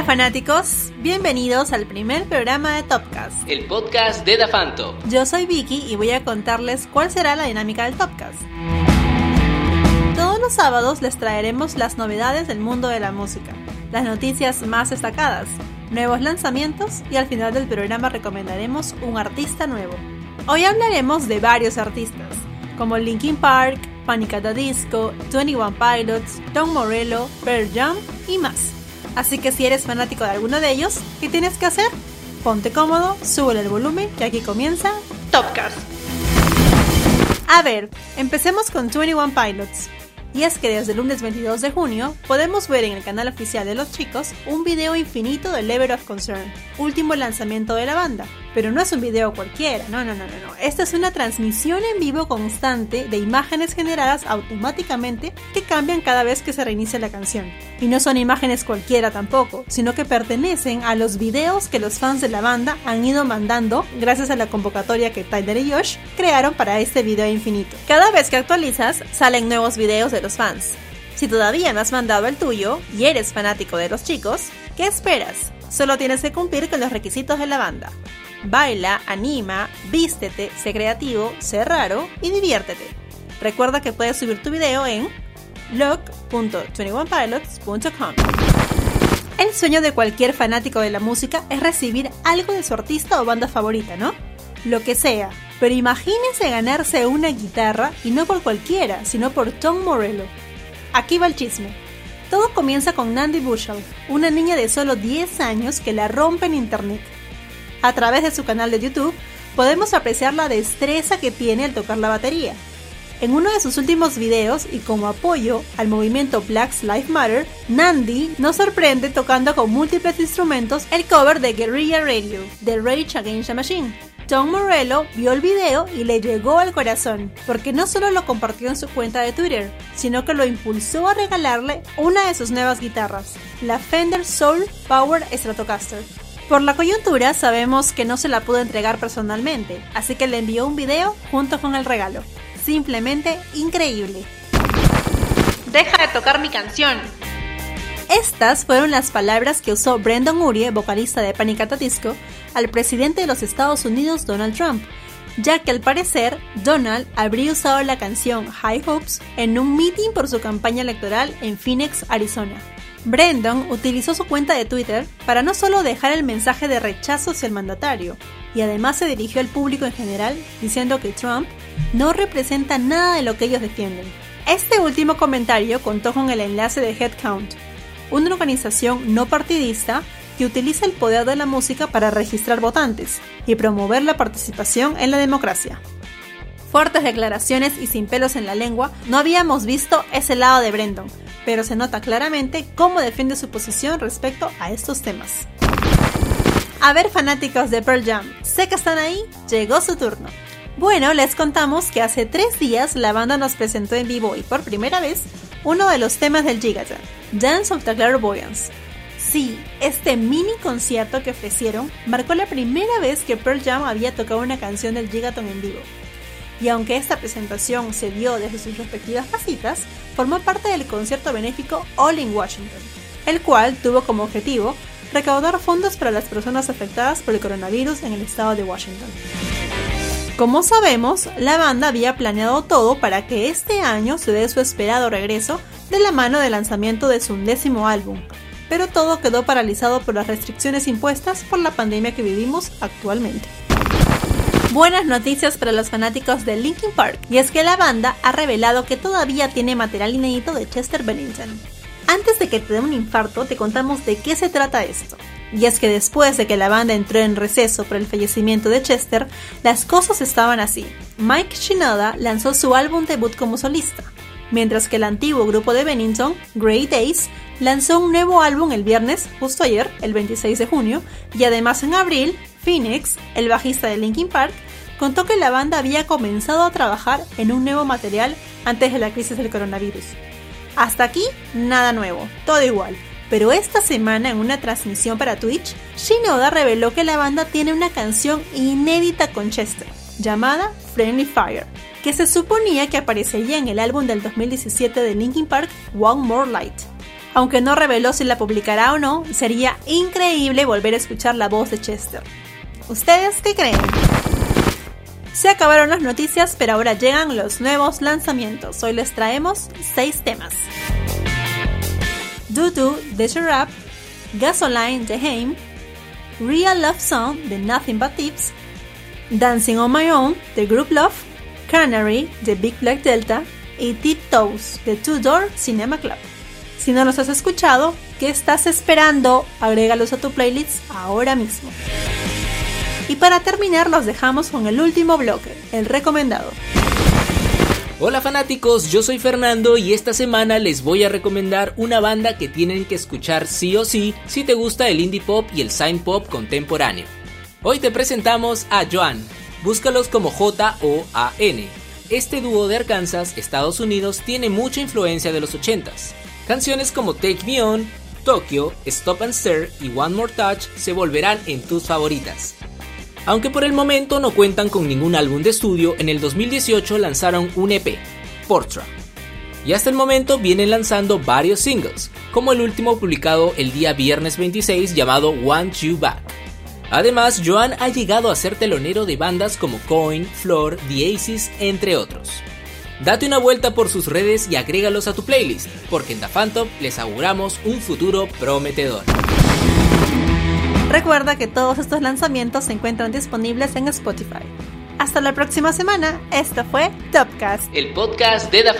Hola fanáticos, bienvenidos al primer programa de Topcast. El podcast de Dafanto. Yo soy Vicky y voy a contarles cuál será la dinámica del Topcast. Todos los sábados les traeremos las novedades del mundo de la música, las noticias más destacadas, nuevos lanzamientos y al final del programa recomendaremos un artista nuevo. Hoy hablaremos de varios artistas, como Linkin Park, Panic at the Disco, 21 Pilots, Tom Morello, Pearl Jam y más. Así que si eres fanático de alguno de ellos, ¿qué tienes que hacer? Ponte cómodo, sube el volumen, que aquí comienza Topcast. A ver, empecemos con 21 Pilots. Y es que desde el lunes 22 de junio podemos ver en el canal oficial de los chicos un video infinito de Level of Concern, último lanzamiento de la banda. Pero no es un video cualquiera, no, no, no, no, no. Esta es una transmisión en vivo constante de imágenes generadas automáticamente que cambian cada vez que se reinicia la canción. Y no son imágenes cualquiera tampoco, sino que pertenecen a los videos que los fans de la banda han ido mandando gracias a la convocatoria que Tyler y Josh crearon para este video infinito. Cada vez que actualizas, salen nuevos videos de los fans. Si todavía no has mandado el tuyo y eres fanático de los chicos, ¿qué esperas? Solo tienes que cumplir con los requisitos de la banda. Baila, anima, vístete, sé creativo, sé raro y diviértete. Recuerda que puedes subir tu video en log.21pilots.com. El sueño de cualquier fanático de la música es recibir algo de su artista o banda favorita, ¿no? Lo que sea, pero imagínense ganarse una guitarra y no por cualquiera, sino por Tom Morello. Aquí va el chisme. Todo comienza con Nandy Bushell, una niña de solo 10 años que la rompe en internet. A través de su canal de YouTube podemos apreciar la destreza que tiene al tocar la batería. En uno de sus últimos videos y como apoyo al movimiento Black Lives Matter, Nandy nos sorprende tocando con múltiples instrumentos el cover de Guerrilla Radio de Rage Against the Machine. Tom Morello vio el video y le llegó al corazón, porque no solo lo compartió en su cuenta de Twitter, sino que lo impulsó a regalarle una de sus nuevas guitarras, la Fender Soul Power Stratocaster. Por la coyuntura sabemos que no se la pudo entregar personalmente, así que le envió un video junto con el regalo. Simplemente increíble. Deja de tocar mi canción. Estas fueron las palabras que usó Brendan Urie, vocalista de Panic! at the Disco, al presidente de los Estados Unidos Donald Trump, ya que al parecer Donald habría usado la canción High Hopes en un meeting por su campaña electoral en Phoenix, Arizona. Brendan utilizó su cuenta de Twitter para no solo dejar el mensaje de rechazo hacia el mandatario, y además se dirigió al público en general diciendo que Trump no representa nada de lo que ellos defienden. Este último comentario contó con el enlace de Headcount, una organización no partidista que utiliza el poder de la música para registrar votantes y promover la participación en la democracia. Fuertes declaraciones y sin pelos en la lengua, no habíamos visto ese lado de Brendan, pero se nota claramente cómo defiende su posición respecto a estos temas. A ver fanáticos de Pearl Jam, sé que están ahí, llegó su turno. Bueno, les contamos que hace tres días la banda nos presentó en vivo y por primera vez uno de los temas del Gigaton, Dance of the Clairvoyance. Sí, este mini concierto que ofrecieron marcó la primera vez que Pearl Jam había tocado una canción del Gigaton en vivo. Y aunque esta presentación se dio desde sus respectivas casitas, formó parte del concierto benéfico All in Washington, el cual tuvo como objetivo recaudar fondos para las personas afectadas por el coronavirus en el estado de Washington. Como sabemos, la banda había planeado todo para que este año se dé su esperado regreso de la mano del lanzamiento de su undécimo álbum, pero todo quedó paralizado por las restricciones impuestas por la pandemia que vivimos actualmente. Buenas noticias para los fanáticos de Linkin Park, y es que la banda ha revelado que todavía tiene material inédito de Chester Bennington. Antes de que te dé un infarto, te contamos de qué se trata esto. Y es que después de que la banda entró en receso por el fallecimiento de Chester, las cosas estaban así. Mike Shinoda lanzó su álbum debut como solista, mientras que el antiguo grupo de Bennington, Grey Days, lanzó un nuevo álbum el viernes, justo ayer, el 26 de junio, y además en abril, Phoenix, el bajista de Linkin Park, contó que la banda había comenzado a trabajar en un nuevo material antes de la crisis del coronavirus. Hasta aquí, nada nuevo, todo igual. Pero esta semana en una transmisión para Twitch, Shinoda reveló que la banda tiene una canción inédita con Chester, llamada Friendly Fire, que se suponía que aparecería en el álbum del 2017 de Linkin Park, One More Light. Aunque no reveló si la publicará o no, sería increíble volver a escuchar la voz de Chester. ¿Ustedes qué creen? Se acabaron las noticias, pero ahora llegan los nuevos lanzamientos. Hoy les traemos 6 temas. Do de Rap, Gasoline de Haim, Real Love Song de Nothing But Tips, Dancing on My Own de Group Love, Canary de Big Black Delta y Tip Toes de Two Door Cinema Club. Si no los has escuchado, ¿qué estás esperando? Agrégalos a tu playlist ahora mismo. Y para terminar los dejamos con el último bloque, el recomendado. Hola fanáticos, yo soy Fernando y esta semana les voy a recomendar una banda que tienen que escuchar sí o sí si te gusta el indie pop y el sign pop contemporáneo. Hoy te presentamos a Joan, búscalos como J-O-A-N. Este dúo de Arkansas, Estados Unidos, tiene mucha influencia de los 80s. Canciones como Take Me On, Tokyo, Stop and Stare y One More Touch se volverán en tus favoritas. Aunque por el momento no cuentan con ningún álbum de estudio, en el 2018 lanzaron un EP, Portra. Y hasta el momento vienen lanzando varios singles, como el último publicado el día viernes 26 llamado Want You Back. Además, Joan ha llegado a ser telonero de bandas como Coin, Floor, The Aces, entre otros. Date una vuelta por sus redes y agrégalos a tu playlist, porque en Phantom les auguramos un futuro prometedor. Recuerda que todos estos lanzamientos se encuentran disponibles en Spotify. Hasta la próxima semana, esto fue Topcast, el podcast de Da